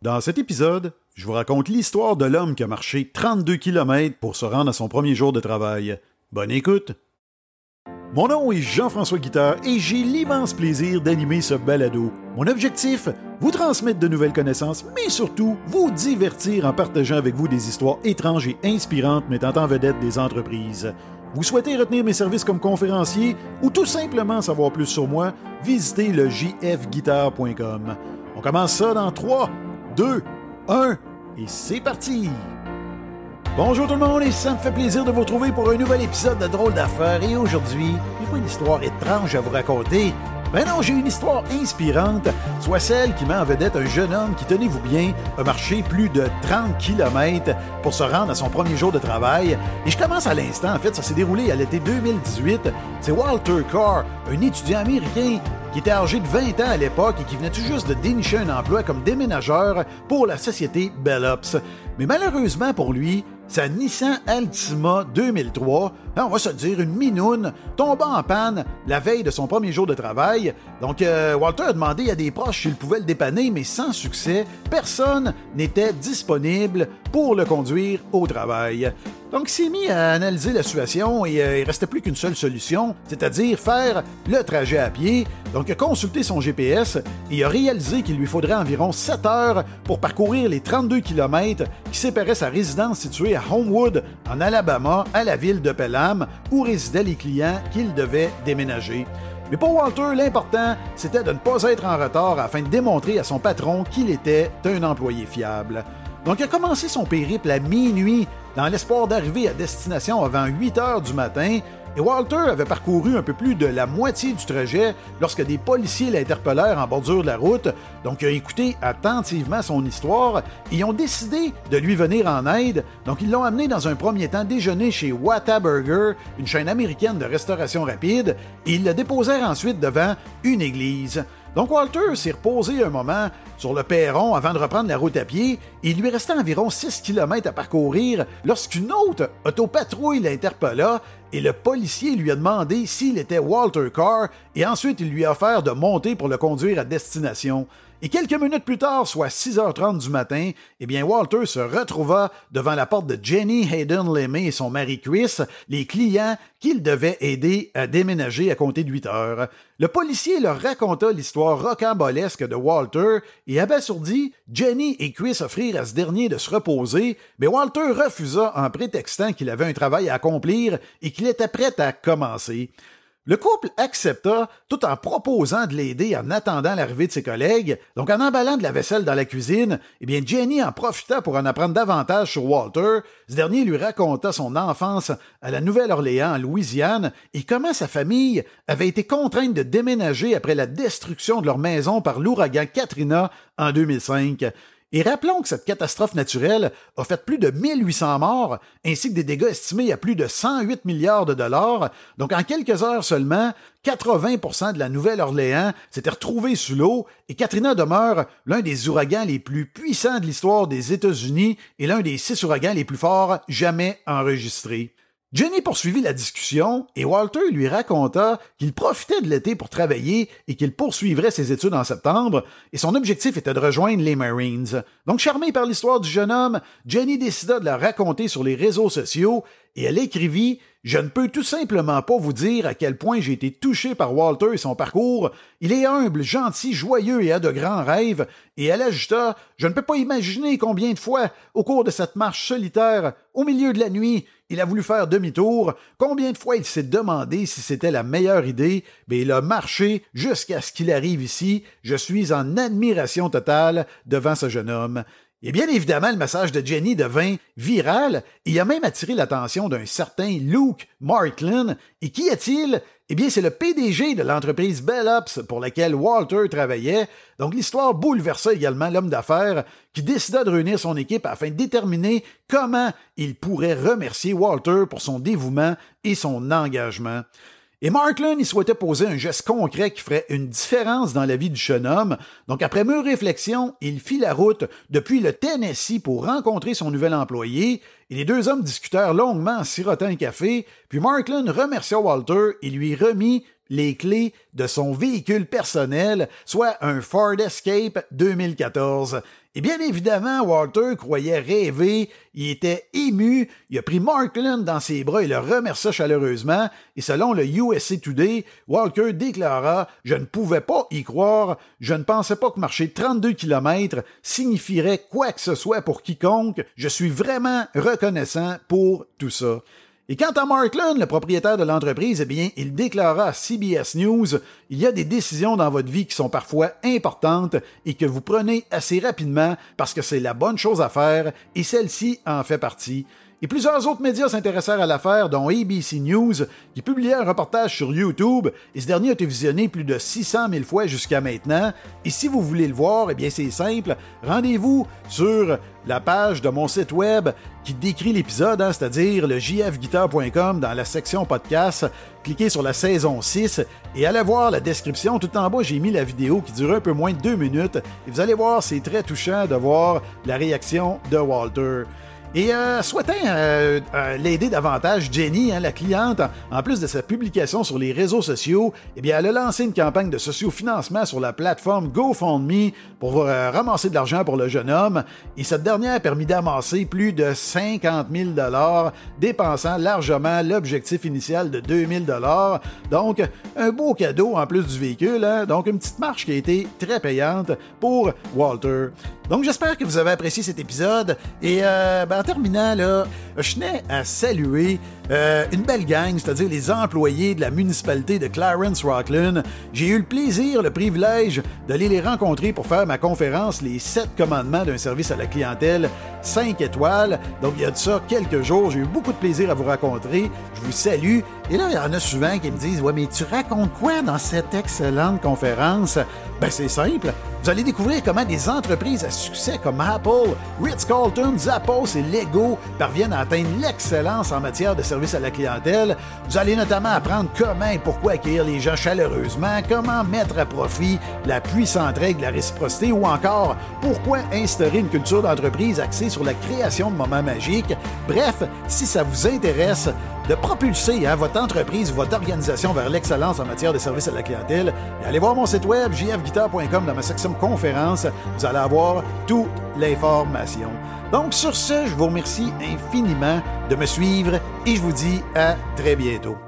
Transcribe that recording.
Dans cet épisode, je vous raconte l'histoire de l'homme qui a marché 32 km pour se rendre à son premier jour de travail. Bonne écoute! Mon nom est Jean-François Guitard et j'ai l'immense plaisir d'animer ce balado. Mon objectif, vous transmettre de nouvelles connaissances, mais surtout vous divertir en partageant avec vous des histoires étranges et inspirantes mettant en vedette des entreprises. Vous souhaitez retenir mes services comme conférencier ou tout simplement savoir plus sur moi, visitez le jfguitar.com. On commence ça dans 3, 2, 1, et c'est parti! Bonjour tout le monde et ça me fait plaisir de vous retrouver pour un nouvel épisode de Drôle d'affaires et aujourd'hui, j'ai une histoire étrange à vous raconter. Ben non, j'ai une histoire inspirante, soit celle qui met en vedette un jeune homme qui, tenez-vous bien, a marché plus de 30 km pour se rendre à son premier jour de travail. Et je commence à l'instant, en fait, ça s'est déroulé à l'été 2018. C'est Walter Carr, un étudiant américain qui était âgé de 20 ans à l'époque et qui venait tout juste de dénicher un emploi comme déménageur pour la société Bellops. Mais malheureusement pour lui, sa Nissan Altima 2003, hein, on va se dire une minoune, tomba en panne la veille de son premier jour de travail. Donc euh, Walter a demandé à des proches s'il pouvait le dépanner, mais sans succès. Personne n'était disponible pour le conduire au travail. Donc, il s'est mis à analyser la situation et euh, il restait plus qu'une seule solution, c'est-à-dire faire le trajet à pied. Donc, il a consulté son GPS et il a réalisé qu'il lui faudrait environ 7 heures pour parcourir les 32 km qui séparaient sa résidence située à Homewood, en Alabama, à la ville de Pelham, où résidaient les clients qu'il devait déménager. Mais pour Walter, l'important, c'était de ne pas être en retard afin de démontrer à son patron qu'il était un employé fiable. Donc, il a commencé son périple à minuit dans l'espoir d'arriver à destination avant 8 heures du matin, et Walter avait parcouru un peu plus de la moitié du trajet lorsque des policiers l'interpellèrent en bordure de la route. Donc, il a écouté attentivement son histoire et ont décidé de lui venir en aide. Donc, ils l'ont amené dans un premier temps déjeuner chez Whataburger, une chaîne américaine de restauration rapide, et ils le déposèrent ensuite devant une église. Donc Walter s'est reposé un moment sur le perron avant de reprendre la route à pied et il lui restait environ 6 km à parcourir lorsqu'une autre autopatrouille l'interpella et le policier lui a demandé s'il était Walter Carr et ensuite il lui a offert de monter pour le conduire à destination. Et quelques minutes plus tard, soit 6h30 du matin, eh bien Walter se retrouva devant la porte de Jenny Hayden Lemay et son mari Chris, les clients qu'il devait aider à déménager à compter de 8 heures. Le policier leur raconta l'histoire rocambolesque de Walter et abasourdi, Jenny et Chris offrirent à ce dernier de se reposer, mais Walter refusa en prétextant qu'il avait un travail à accomplir et qu'il était prêt à commencer. Le couple accepta tout en proposant de l'aider en attendant l'arrivée de ses collègues. Donc, en emballant de la vaisselle dans la cuisine, eh bien, Jenny en profita pour en apprendre davantage sur Walter. Ce dernier lui raconta son enfance à la Nouvelle-Orléans, en Louisiane, et comment sa famille avait été contrainte de déménager après la destruction de leur maison par l'ouragan Katrina en 2005. Et rappelons que cette catastrophe naturelle a fait plus de 1800 morts, ainsi que des dégâts estimés à plus de 108 milliards de dollars. Donc en quelques heures seulement, 80% de la Nouvelle-Orléans s'était retrouvé sous l'eau et Katrina demeure l'un des ouragans les plus puissants de l'histoire des États-Unis et l'un des six ouragans les plus forts jamais enregistrés. Jenny poursuivit la discussion et Walter lui raconta qu'il profitait de l'été pour travailler et qu'il poursuivrait ses études en septembre, et son objectif était de rejoindre les Marines. Donc, charmée par l'histoire du jeune homme, Jenny décida de la raconter sur les réseaux sociaux et elle écrivit Je ne peux tout simplement pas vous dire à quel point j'ai été touché par Walter et son parcours. Il est humble, gentil, joyeux et a de grands rêves. Et elle ajouta Je ne peux pas imaginer combien de fois, au cours de cette marche solitaire, au milieu de la nuit, il a voulu faire demi-tour. Combien de fois il s'est demandé si c'était la meilleure idée? Mais il a marché jusqu'à ce qu'il arrive ici. Je suis en admiration totale devant ce jeune homme. Et bien évidemment, le message de Jenny devint viral et a même attiré l'attention d'un certain Luke Marklin. Et qui est-il? Eh bien, c'est le PDG de l'entreprise Bellops pour laquelle Walter travaillait. Donc, l'histoire bouleversa également l'homme d'affaires qui décida de réunir son équipe afin de déterminer comment il pourrait remercier Walter pour son dévouement et son engagement. Et Markland, il souhaitait poser un geste concret qui ferait une différence dans la vie du jeune homme. Donc, après mûre réflexion, il fit la route depuis le Tennessee pour rencontrer son nouvel employé. Et les deux hommes discutèrent longuement en sirotant un café. Puis Markland remercia Walter et lui remit les clés de son véhicule personnel, soit un Ford Escape 2014. Et bien évidemment, Walter croyait rêver, il était ému, il a pris Markland dans ses bras et le remercia chaleureusement, et selon le USA Today, Walker déclara Je ne pouvais pas y croire, je ne pensais pas que marcher 32 km signifierait quoi que ce soit pour quiconque, je suis vraiment reconnaissant pour tout ça. Et quant à Markland, le propriétaire de l'entreprise, eh bien, il déclara à CBS News Il y a des décisions dans votre vie qui sont parfois importantes et que vous prenez assez rapidement parce que c'est la bonne chose à faire et celle-ci en fait partie. Et plusieurs autres médias s'intéressèrent à l'affaire, dont ABC News, qui publiait un reportage sur YouTube, et ce dernier a été visionné plus de 600 000 fois jusqu'à maintenant. Et si vous voulez le voir, eh bien c'est simple, rendez-vous sur la page de mon site web qui décrit l'épisode, hein, c'est-à-dire le jfguitar.com dans la section podcast. Cliquez sur la saison 6 et allez voir la description. Tout en bas, j'ai mis la vidéo qui dure un peu moins de deux minutes. Et vous allez voir, c'est très touchant de voir la réaction de Walter. Et euh, souhaitant euh, euh, l'aider davantage, Jenny, hein, la cliente, en, plus de sa publication sur les réseaux sociaux, eh bien, elle a lancé une campagne de sociofinancement sur la plateforme GoFundMe pour ramasser de l'argent pour le jeune homme. Et cette dernière a permis d'amasser plus de 50 000 dépensant largement l'objectif initial de 2 000 Donc, un beau cadeau en plus du véhicule. Hein. Donc, une petite marche qui a été très payante pour Walter. Donc, j'espère que vous avez apprécié cet épisode. Et euh, ben, en terminant, là, je tenais à saluer euh, une belle gang, c'est-à-dire les employés de la municipalité de Clarence Rockland. J'ai eu le plaisir, le privilège d'aller les rencontrer pour faire ma conférence Les sept commandements d'un service à la clientèle 5 étoiles. Donc, il y a de ça quelques jours. J'ai eu beaucoup de plaisir à vous rencontrer. Je vous salue. Et là, il y en a souvent qui me disent Ouais, mais tu racontes quoi dans cette excellente conférence Ben, c'est simple. Vous allez découvrir comment des entreprises à succès comme Apple, Ritz-Carlton, Zappos et Lego parviennent à atteindre l'excellence en matière de service à la clientèle. Vous allez notamment apprendre comment et pourquoi accueillir les gens chaleureusement, comment mettre à profit la puissante règle de la réciprocité ou encore pourquoi instaurer une culture d'entreprise axée sur la création de moments magiques. Bref, si ça vous intéresse, de propulser hein, votre entreprise votre organisation vers l'excellence en matière de service à la clientèle, allez voir mon site web jfguitar.com dans ma section conférence. Vous allez avoir toute l'information. Donc sur ce, je vous remercie infiniment de me suivre et je vous dis à très bientôt.